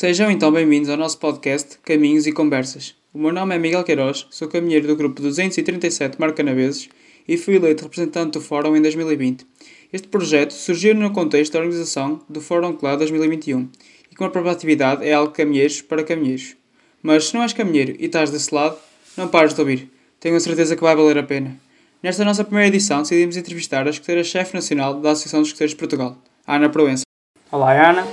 Sejam então bem-vindos ao nosso podcast Caminhos e Conversas. O meu nome é Miguel Queiroz, sou caminheiro do grupo 237 Marcanaveses e fui eleito representante do Fórum em 2020. Este projeto surgiu no contexto da organização do Fórum CLA 2021 e com a própria atividade é algo caminheiros para caminheiros. Mas se não és caminheiro e estás desse lado, não pares de ouvir. Tenho a certeza que vai valer a pena. Nesta nossa primeira edição decidimos entrevistar a escoteira-chefe nacional da Associação dos Escoteiros de Portugal, Ana Proença. Olá, Ana.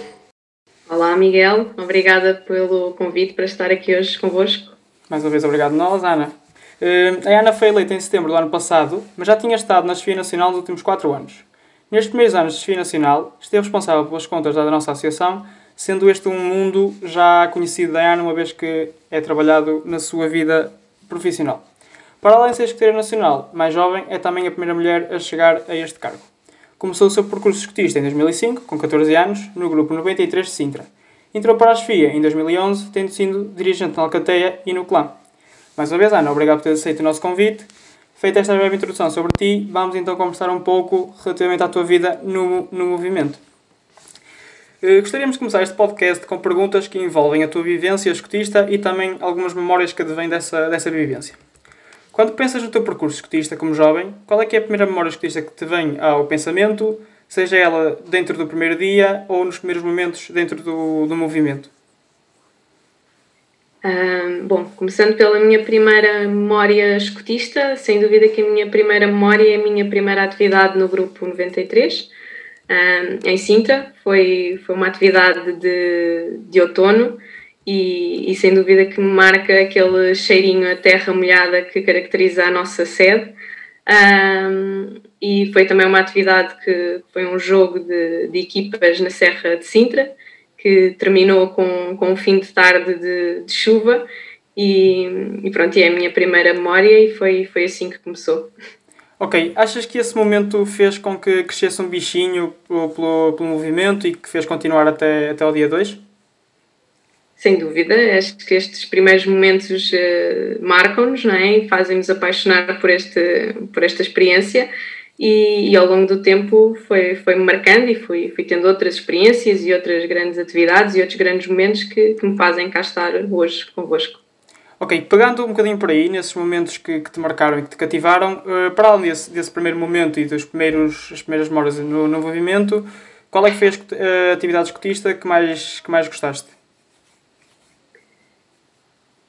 Olá, Miguel. Obrigada pelo convite para estar aqui hoje convosco. Mais uma vez, obrigado nós, Ana. Uh, a Ana foi eleita em setembro do ano passado, mas já tinha estado na Chefia Nacional nos últimos 4 anos. Nestes primeiros anos de Chefia Nacional, esteve responsável pelas contas da nossa associação, sendo este um mundo já conhecido da Ana, uma vez que é trabalhado na sua vida profissional. Para além de ser nacional, mais jovem, é também a primeira mulher a chegar a este cargo. Começou o seu percurso escotista em 2005, com 14 anos, no grupo 93 de Sintra. Entrou para a Chefia em 2011, tendo sido dirigente na Alcateia e no Clã. Mais uma vez, Ana, obrigado por ter aceito o nosso convite. Feita esta breve introdução sobre ti, vamos então conversar um pouco relativamente à tua vida no, no movimento. Eh, gostaríamos de começar este podcast com perguntas que envolvem a tua vivência escotista e também algumas memórias que advêm dessa, dessa vivência. Quando pensas no teu percurso escotista como jovem, qual é que é a primeira memória escotista que te vem ao pensamento, seja ela dentro do primeiro dia ou nos primeiros momentos dentro do, do movimento? bom, começando pela minha primeira memória escotista, sem dúvida que a minha primeira memória é a minha primeira atividade no grupo 93, em Sintra. Foi, foi uma atividade de, de outono e, e, sem dúvida que marca aquele cheirinho a terra molhada que caracteriza a nossa sede. Um, e foi também uma atividade que foi um jogo de, de, equipas na Serra de Sintra, que terminou com, com um fim de tarde de, de chuva. E, e, pronto, é a minha primeira memória e foi, foi assim que começou. Ok, achas que esse momento fez com que crescesse um bichinho pelo, pelo, pelo movimento e que fez continuar até, até o dia 2? Sem dúvida, acho que estes primeiros momentos uh, marcam-nos não é? e fazem-nos apaixonar por, este, por esta experiência e, e, ao longo do tempo foi, foi me marcando e fui, fui tendo outras experiências e outras grandes atividades e outros grandes momentos que, que me fazem cá estar hoje convosco. Ok, pegando um bocadinho por aí, nesses momentos que, que te marcaram e que te cativaram, uh, para além desse, desse primeiro momento e dos primeiros, as primeiras memórias no, no movimento, qual é que foi a uh, atividade escotista que mais, que mais gostaste?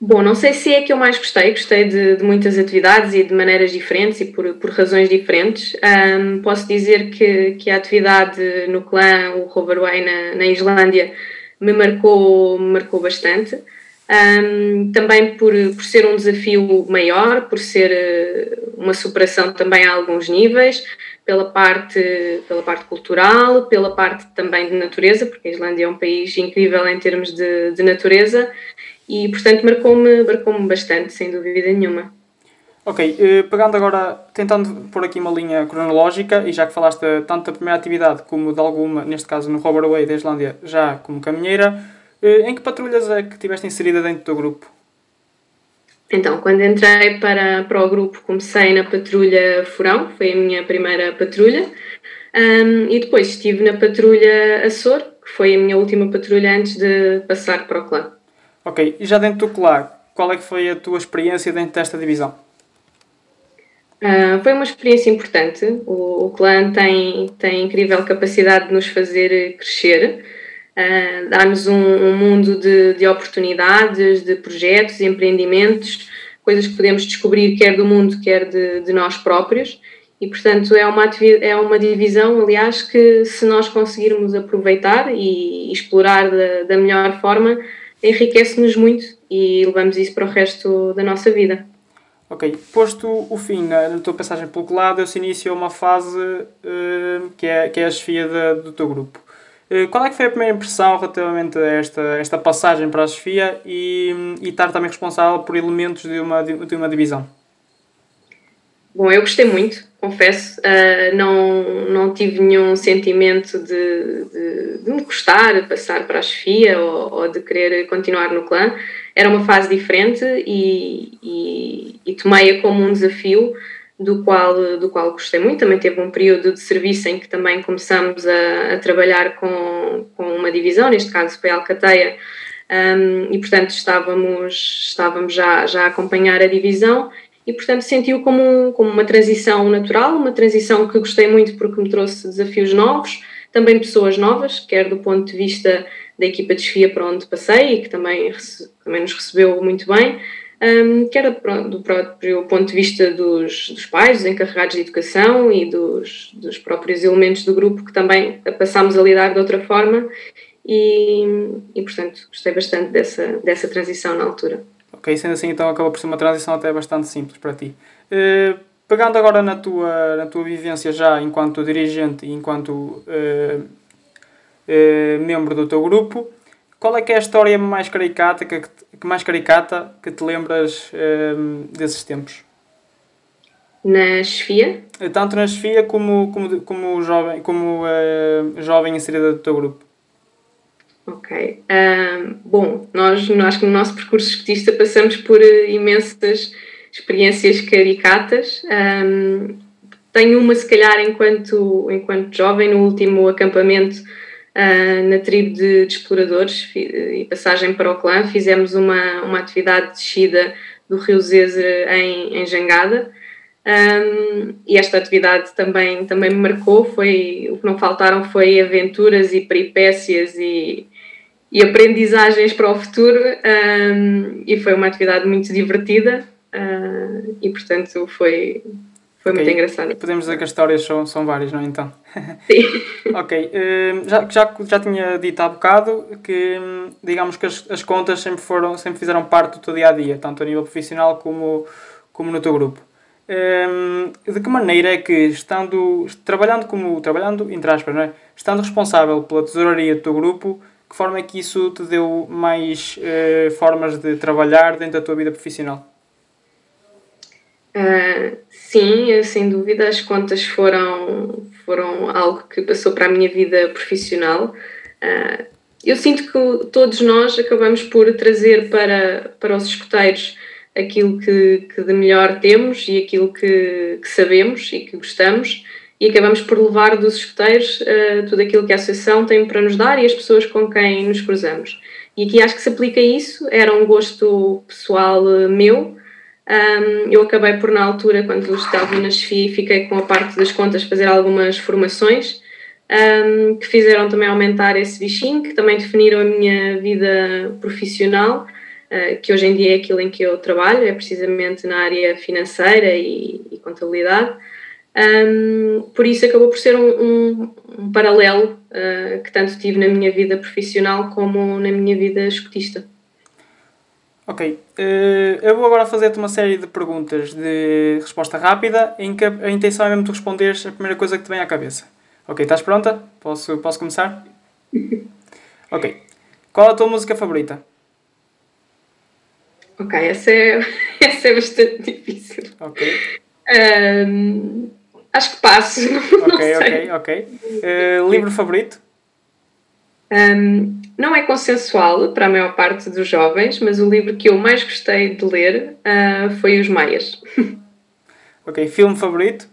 Bom, não sei se é que eu mais gostei, gostei de, de muitas atividades e de maneiras diferentes e por, por razões diferentes. Um, posso dizer que, que a atividade no clã, o Roverway na, na Islândia, me marcou, me marcou bastante. Um, também por, por ser um desafio maior, por ser eh, uma superação também a alguns níveis, pela parte, pela parte cultural, pela parte também de natureza, porque a Islândia é um país incrível em termos de, de natureza e portanto marcou-me marcou bastante, sem dúvida nenhuma. Ok, eh, pegando agora, tentando pôr aqui uma linha cronológica, e já que falaste tanto da primeira atividade como de alguma, neste caso no Robert Way da Islândia, já como caminheira, eh, em que patrulhas é que estiveste inserida dentro do grupo? Então, quando entrei para, para o grupo, comecei na patrulha Furão, foi a minha primeira patrulha, um, e depois estive na patrulha Açor, que foi a minha última patrulha antes de passar para o clã. Ok, e já dentro do CLAR, qual é que foi a tua experiência dentro desta divisão? Uh, foi uma experiência importante. O, o clã tem, tem incrível capacidade de nos fazer crescer, uh, dá-nos um, um, mundo de, de oportunidades, de projetos, empreendimentos, coisas que podemos descobrir quer do mundo, quer de, de nós próprios. E, portanto, é uma, é uma divisão, aliás, que se nós conseguirmos aproveitar e explorar da, da melhor forma, enriquece-nos muito e levamos isso para o resto da nossa vida. Ok, posto o fim na, na tua passagem pelo lado, se inicia uma fase uh, que, é, que é a chefia do teu grupo. Uh, qual é que foi a primeira impressão relativamente a esta, esta passagem para a chefia e, e estar também responsável por elementos de uma, de uma divisão? Bom, eu gostei muito, confesso. Uh, não, não tive nenhum sentimento de, de, de me gostar, passar para a chefia ou, ou, de querer continuar no clã. Era uma fase diferente e, e, e tomei-a como um desafio do qual, do qual gostei muito. Também teve um período de serviço em que também começamos a, a trabalhar com, com uma divisão, neste caso foi a Alcateia, um, e portanto estávamos, estávamos já, já a acompanhar a divisão e portanto sentiu como, como uma transição natural, uma transição que gostei muito porque me trouxe desafios novos, também pessoas novas, quer do ponto de vista da equipa de desfia para onde passei e que também, também nos recebeu muito bem, um, quer do próprio ponto de vista dos, dos pais, dos encarregados de educação e dos, dos próprios elementos do grupo que também passámos a lidar de outra forma e, e portanto gostei bastante dessa, dessa transição na altura. Ok, sendo assim então acabou por ser uma transição até bastante simples para ti. Uh, pegando agora na tua, na tua vivência já enquanto dirigente e enquanto uh, uh, membro do teu grupo, qual é que é a história mais caricata que, que mais caricata que te lembras desses tempos? Na chefia? Tanto na chefia como, como, como jovem, como jovem inserida do teu grupo. Ok. Um, bom, nós que no nosso percurso escutista passamos por uh, imensas experiências caricatas. Um, tenho uma, se calhar, enquanto, enquanto jovem, no último acampamento uh, na tribo de, de, exploradores e passagem para o clã, fizemos uma, uma atividade de descida do Rio Zezer em, em Jangada. Um, e esta atividade também, também me marcou. Foi, o que não faltaram foi aventuras e peripécias e, e aprendizagens para o futuro. Um, e foi uma atividade muito divertida. Uh, e portanto foi, foi okay. muito engraçado. Podemos dizer que as histórias são, são várias, não é? Então. Sim. ok. Uh, já, já, já tinha dito há bocado que, digamos que as, as contas sempre, foram, sempre fizeram parte do teu dia a dia, tanto a nível profissional como, como no teu grupo. Um, de que maneira é que, estando, trabalhando como, trabalhando, entre aspas, não é? estando responsável pela tesouraria do teu grupo, que forma é que isso te deu mais uh, formas de trabalhar dentro da tua vida profissional? Uh, sim, sem dúvida, as contas foram, foram algo que passou para a minha vida profissional. Uh, eu sinto que todos nós acabamos por trazer para, para os escuteiros aquilo que, que de melhor temos e aquilo que, que sabemos e que gostamos e acabamos por levar dos escuteiros uh, tudo aquilo que a associação tem para nos dar e as pessoas com quem nos cruzamos. E aqui acho que se aplica isso, era um gosto pessoal meu, um, eu acabei por, na altura, quando estava na SFI, fiquei com a parte das contas fazer algumas formações um, que fizeram também aumentar esse bichinho, que também definiram a minha vida profissional, uh, que hoje em dia é aquilo em que eu trabalho, é precisamente na área financeira e, e contabilidade. Um, por isso acabou por ser um, um, um paralelo uh, que tanto tive na minha vida profissional como na minha vida escutista. Ok. Uh, eu vou agora fazer-te uma série de perguntas de resposta rápida em que a intenção é mesmo tu responderes a primeira coisa que te vem à cabeça. Ok, estás pronta? Posso, posso começar? ok. Qual a tua música favorita? Ok, essa é, essa é bastante difícil. Ok. Um, acho que passo. Não, ok, ok, ok. Uh, livro favorito? Um, não é consensual para a maior parte dos jovens, mas o livro que eu mais gostei de ler uh, foi Os Maias. ok, filme favorito?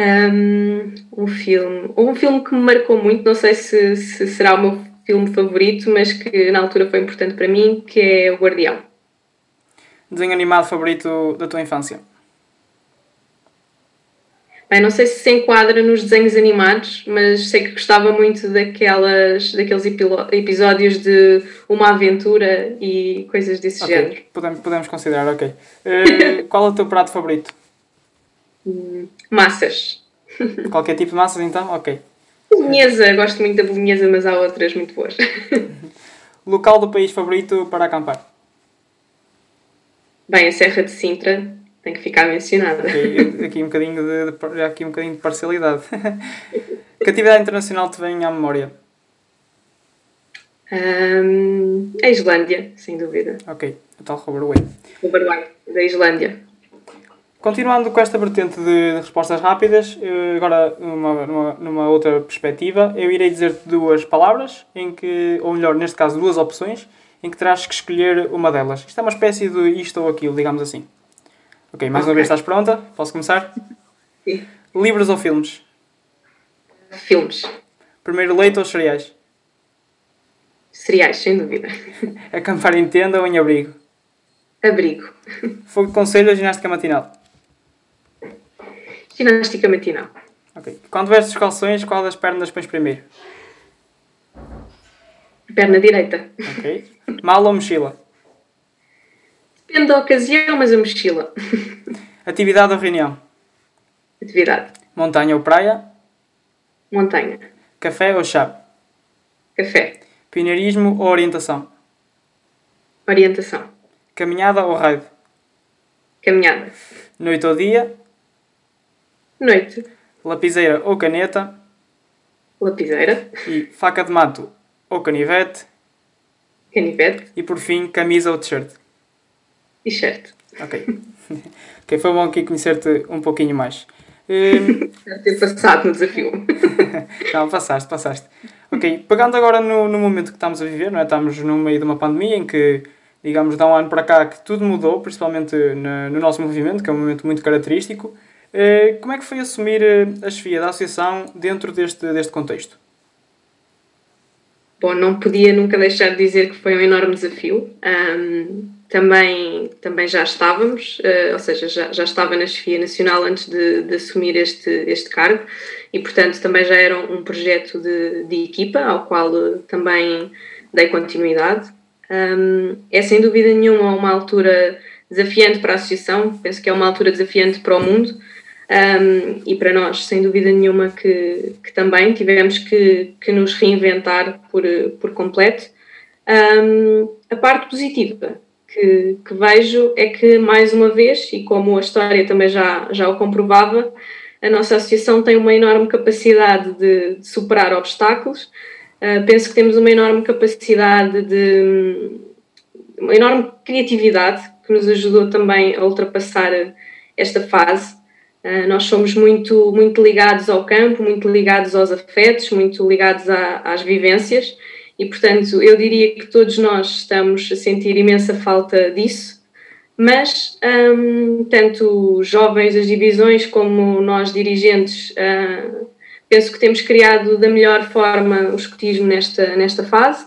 Um, um filme. Um filme que me marcou muito, não sei se, se será o meu filme favorito, mas que na altura foi importante para mim, que é O Guardião. Desenho animado favorito da tua infância? Bem, não sei se se enquadra nos desenhos animados, mas sei que gostava muito daquelas, daqueles episódios de uma aventura e coisas desse okay. género. Podemos, podemos considerar, ok. Uh, qual é o teu prato favorito? Hum, massas. Qualquer tipo de massas, então? Ok. Bolonhesa, gosto muito da bolonhesa, mas há outras muito boas. Local do país favorito para acampar? Bem, a Serra de Sintra tem que ficar mencionada. Okay, aqui um bocadinho de, de, aqui um bocadinho de parcialidade. que atividade internacional te vem à memória? Um, a Islândia, sem dúvida. Ok, o tal Roberway. Roberway, da Islândia. Continuando com esta vertente de respostas rápidas, agora numa, numa, numa outra perspectiva, eu irei dizer-te duas palavras, em que, ou melhor, neste caso, duas opções, em que terás que escolher uma delas. Isto é uma espécie de isto ou aquilo, digamos assim. Ok, mais uma vez estás pronta? Posso começar? Sim. Livros ou filmes? Filmes. Primeiro leite ou cereais? Cereais, sem dúvida. Acampar em tenda ou em abrigo? Abrigo. Fogo de conselho ou ginástica matinal? Ginástica matinal. Ok. Quando vestes calções, qual das pernas pões primeiro? Perna direita. Ok. Mala ou mochila? Depende da ocasião, mas a mochila. Atividade ou reunião? Atividade. Montanha ou praia? Montanha. Café ou chá? Café. Pioneirismo ou orientação? Orientação. Caminhada ou raid? Caminhada. Noite ou dia? Noite. Lapiseira ou caneta? Lapiseira. E faca de mato ou canivete? Canivete. E por fim, camisa ou t-shirt? T-shirt. Ok. ok, foi bom aqui conhecer-te um pouquinho mais. Hum, Deve ter passado no desafio. Não, passaste, passaste. Ok, pegando agora no, no momento que estamos a viver, não é? Estamos no meio de uma pandemia em que, digamos, dá um ano para cá que tudo mudou, principalmente na- no nosso movimento, que é um momento muito característico. Eh, Como é que foi assumir eh, a chefia da associação dentro deste, deste contexto? Bom, não podia nunca deixar de dizer que foi um enorme desafio. Ahm, também, também já estávamos, eh, ou seja, já, já estava na chefia nacional antes de, de assumir este, este cargo e, portanto, também já era um projeto de, de equipa ao qual eh, também dei continuidade. Ahm, é sem dúvida nenhuma uma altura desafiante para a associação, penso que é uma altura desafiante para o mundo. Um, e para nós, sem dúvida nenhuma, que, que também tivemos que, que nos reinventar por, por completo. Um, a parte positiva que, que vejo é que, mais uma vez, e como a história também já, já o comprovava, a nossa associação tem uma enorme capacidade de, de superar obstáculos. Uh, penso que temos uma enorme capacidade de. uma enorme criatividade que nos ajudou também a ultrapassar esta fase. Uh, nós somos muito, muito ligados ao campo, muito ligados aos afetos, muito ligados a, às vivências e, portanto, eu diria que todos nós estamos a sentir imensa falta disso, mas um, tanto jovens das divisões como nós dirigentes, uh, penso que temos criado da melhor forma o escotismo nesta, nesta fase.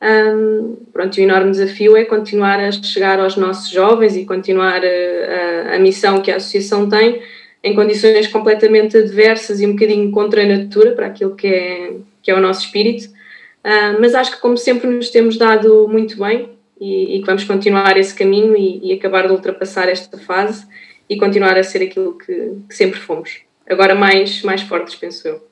Um, pronto, o enorme desafio é continuar a chegar aos nossos jovens e continuar a, a, a missão que a associação tem em condições completamente adversas e um bocadinho contra a natura, para aquilo que é, que é o nosso espírito. Uh, mas acho que, como sempre, nos temos dado muito bem e, que vamos continuar esse caminho e, e, acabar de ultrapassar esta fase e continuar a ser aquilo que, que sempre fomos. Agora mais, mais fortes, penso eu.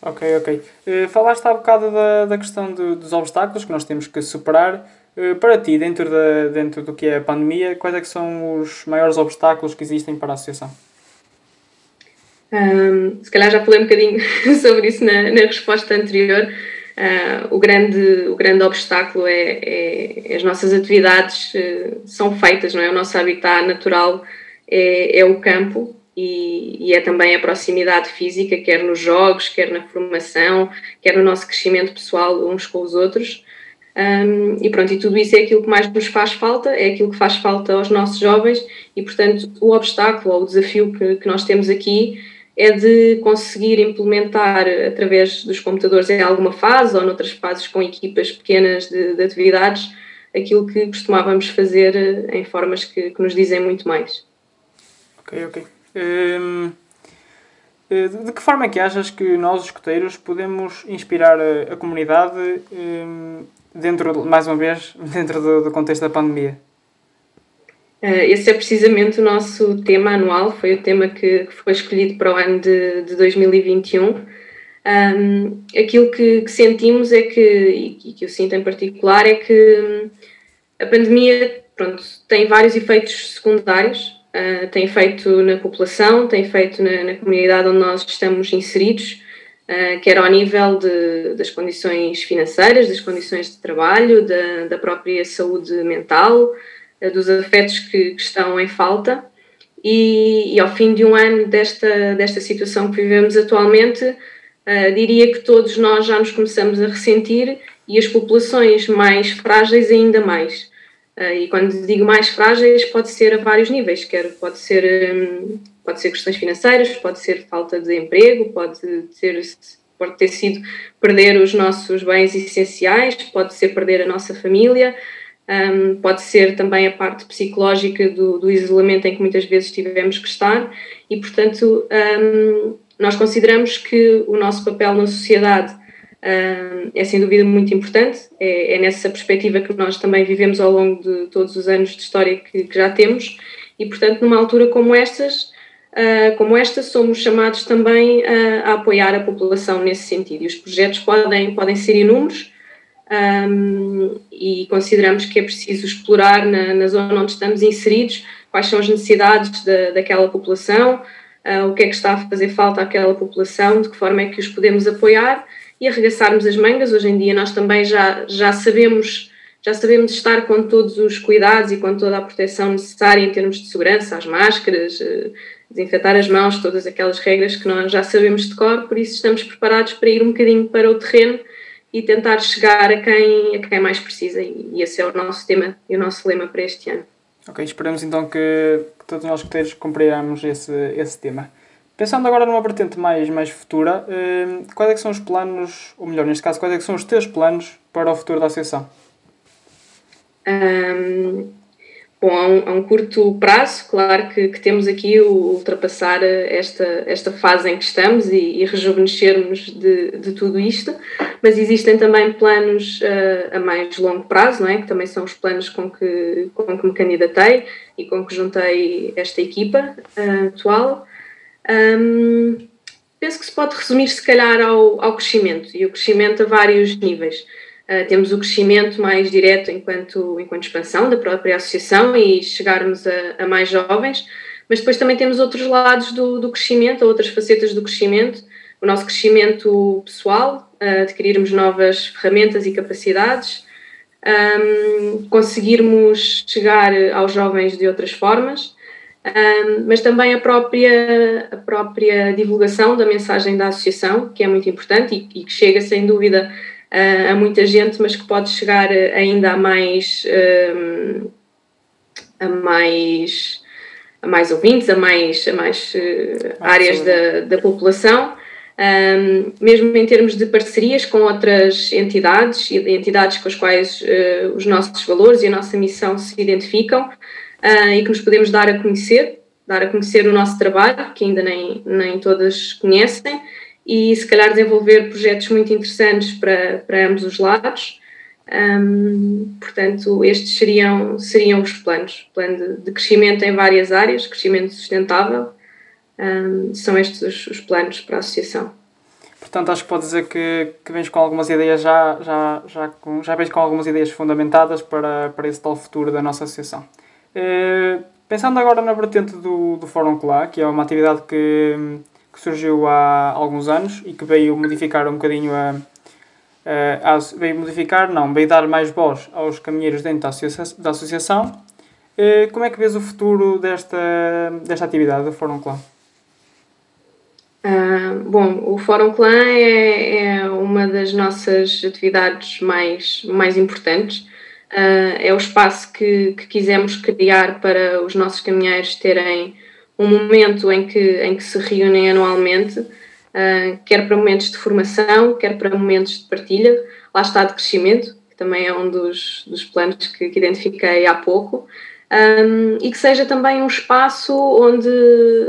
Ok, ok. Uh, falaste há bocado da, da questão do, dos obstáculos que nós temos que superar. Uh, para ti, dentro, da, dentro do que é a pandemia, quais é que são os maiores obstáculos que existem para a associação? Um, se calhar já falei um bocadinho sobre isso na, na resposta anterior. Uh, o, grande, o grande obstáculo é, é, as nossas atividades uh, são feitas, não é? O nosso habitat natural é, é o campo e, e, é também a proximidade física, quer nos jogos, quer na formação, quer no nosso crescimento pessoal uns com os outros. Um, e pronto, e tudo isso é aquilo que mais nos faz falta, é aquilo que faz falta aos nossos jovens e, portanto, o obstáculo ou o desafio que, que nós temos aqui é de conseguir implementar através dos computadores em alguma fase ou noutras fases com equipas pequenas de, de atividades aquilo que costumávamos fazer em formas que, que nos dizem muito mais. Ok, ok. Hum, de que forma é que achas que nós, os escoteiros, podemos inspirar a, comunidade hum, dentro, mais uma vez, dentro do, do contexto da pandemia? Esse é precisamente o nosso tema anual, foi o tema que, foi escolhido para o ano de, de 2021. Um, aquilo que, que, sentimos é que, e que eu sinto em particular, é que a pandemia pronto, tem vários efeitos secundários, uh, tem efeito na população, tem efeito na, na comunidade onde nós estamos inseridos, uh, quer ao nível de, das condições financeiras, das condições de trabalho, da, da própria saúde mental, dos afetos que, que estão em falta e, e, ao fim de um ano desta, desta situação que vivemos atualmente, uh, diria que todos nós já nos começamos a ressentir e as populações mais frágeis ainda mais. e quando digo mais frágeis, pode ser a vários níveis, quer pode ser, um, pode ser questões financeiras, pode ser falta de emprego, pode ser pode ter sido perder os nossos bens essenciais, pode ser perder a nossa família, um, pode ser também a parte psicológica do, do, isolamento em que muitas vezes tivemos que estar e, portanto, um, nós consideramos que o nosso papel na sociedade um, é sem dúvida muito importante, é, é, nessa perspectiva que nós também vivemos ao longo de todos os anos de história que, que já temos e, portanto, numa altura como estas, uh, como esta, somos chamados também a, a apoiar a população nesse sentido e os projetos podem, podem ser inúmeros, um, e consideramos que é preciso explorar na, na, zona onde estamos inseridos quais são as necessidades da, daquela população, uh, o que é que está a fazer falta àquela população, de que forma é que os podemos apoiar e arregaçarmos as mangas. Hoje em dia nós também já, já sabemos já sabemos estar com todos os cuidados e com toda a proteção necessária em termos de segurança, as máscaras, uh, desinfetar as mãos, todas aquelas regras que nós já sabemos de cor, por isso estamos preparados para ir um bocadinho para o terreno e tentar chegar a quem, a quem mais precisa. E esse é o nosso tema e o nosso lema para este ano. Ok, esperamos então que, que todos nós escuteiros compreendamos esse, esse tema. Pensando agora numa vertente mais, mais futura, eh, quais é são os planos, ou melhor, neste caso, quais é são os teus planos para o futuro da Associação? Um, Bom, a um, a um, curto prazo, claro que, que, temos aqui o ultrapassar esta, esta fase em que estamos e, e rejuvenescermos de, de tudo isto, mas existem também planos uh, a mais longo prazo, não é? que também são os planos com que, com que me candidatei e com que juntei esta equipa uh, atual. Um, penso que se pode resumir, se calhar, ao, ao crescimento, e o crescimento a vários níveis. Uh, temos o crescimento mais direto enquanto, enquanto expansão da própria associação e chegarmos a, a mais jovens, mas depois também temos outros lados do, do, crescimento, outras facetas do crescimento, o nosso crescimento pessoal, uh, adquirirmos novas ferramentas e capacidades, um, conseguirmos chegar aos jovens de outras formas, um, mas também a própria, a própria divulgação da mensagem da associação, que é muito importante e, e que chega sem dúvida a muita gente, mas que pode chegar ainda a mais, a mais, a mais ouvintes, a mais, a mais uh, áreas da, da população. Um, mesmo em termos de parcerias com outras entidades e entidades com as quais uh, os nossos valores e a nossa missão se identificam uh, e que nos podemos dar a conhecer, dar a conhecer o nosso trabalho, que ainda nem, nem todas conhecem, e se calhar desenvolver projetos muito interessantes para, para ambos os lados. Um, portanto, estes seriam, seriam os planos: plano de, de crescimento em várias áreas, crescimento sustentável. Um, são estes os, os, planos para a associação. Portanto, acho que pode dizer que, que vens com algumas ideias já, já, já, com, já vens com algumas ideias fundamentadas para, para esse tal futuro da nossa associação. Uh, pensando agora na vertente do, do Fórum Clá, que é uma atividade que, que surgiu há alguns anos e que veio modificar um bocadinho a, a, veio modificar, não, veio dar mais voz aos caminheiros dentro da, associa da associação. Eh, como é que vês o futuro desta, desta atividade do Fórum Clã? Uh, bom, o Fórum Clã é, é, uma das nossas atividades mais, mais importantes. Uh, é o espaço que, que quisemos criar para os nossos caminheiros terem um momento em que, em que se reúnem anualmente, uh, quer para momentos de formação, quer para momentos de partilha, lá está de crescimento, que também é um dos, dos planos que, que identifiquei há pouco, um, e que seja também um espaço onde,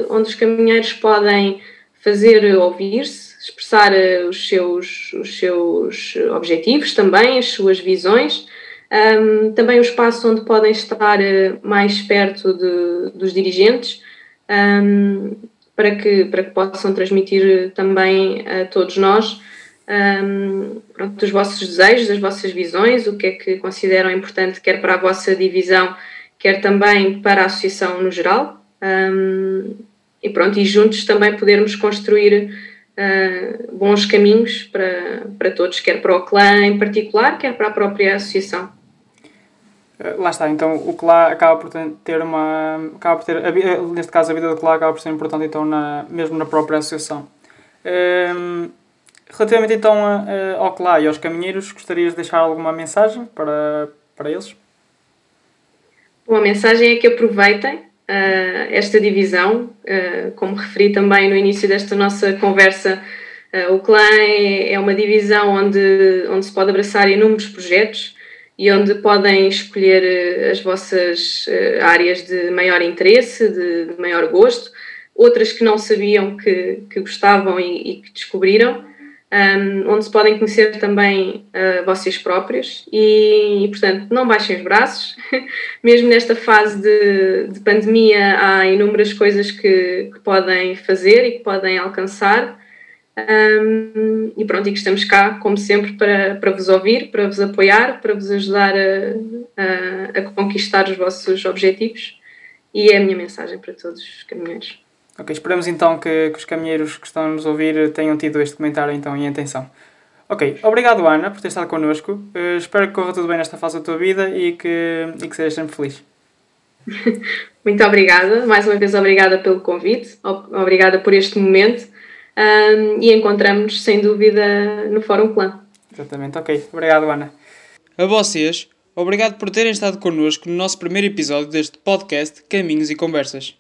onde os caminheiros podem fazer ouvir-se, expressar uh, os seus, os seus objetivos também, as suas visões, um, também um espaço onde podem estar uh, mais perto de, dos dirigentes, um, para, que, para que possam transmitir também a todos nós um, pronto, os vossos desejos, as vossas visões, o que é que consideram importante, quer para a vossa divisão, quer também para a associação no geral. Um, e pronto, e juntos também podermos construir uh, bons caminhos para, para todos, quer para o clã em particular, quer para a própria associação. Eh, lá está, então o CLA acaba por ter uma. Acaba por ter, neste caso, a vida do CLA acaba por ser importante então, na, mesmo na própria associação. Um, ehm, relativamente então ao CLA e aos caminheiros, gostarias de deixar alguma mensagem para, para eles? Bom, a mensagem é que aproveitem uh, esta divisão, uh, como referi também no início desta nossa conversa, uh, o clã é, é, uma divisão onde, onde se pode abraçar inúmeros projetos e onde podem escolher as vossas áreas de maior interesse, de, de, maior gosto, outras que não sabiam que, que gostavam e, e que descobriram um, onde se podem conhecer também uh, vocês próprios e, e, portanto, não baixem os braços. Mesmo nesta fase de, de pandemia, há inúmeras coisas que, que, podem fazer e que podem alcançar. Um, e pronto, e que estamos cá, como sempre, para, para vos ouvir, para vos apoiar, para vos ajudar a, a, a conquistar os vossos objetivos. E é a minha mensagem para todos os caminhões. Ok, esperamos então que, que os caminheiros que estão a nos ouvir tenham tido este comentário então em atenção. Ok, obrigado Ana por ter estado connosco. Uh, espero que corra tudo bem nesta fase da tua vida e que, e que sejas sempre feliz. Muito obrigada, mais uma vez obrigada pelo convite, obrigada por este momento um, e encontramos-nos sem dúvida no Fórum Clã. Exatamente, ok. Obrigado Ana. A vocês, obrigado por terem estado connosco no nosso primeiro episódio deste podcast Caminhos e Conversas.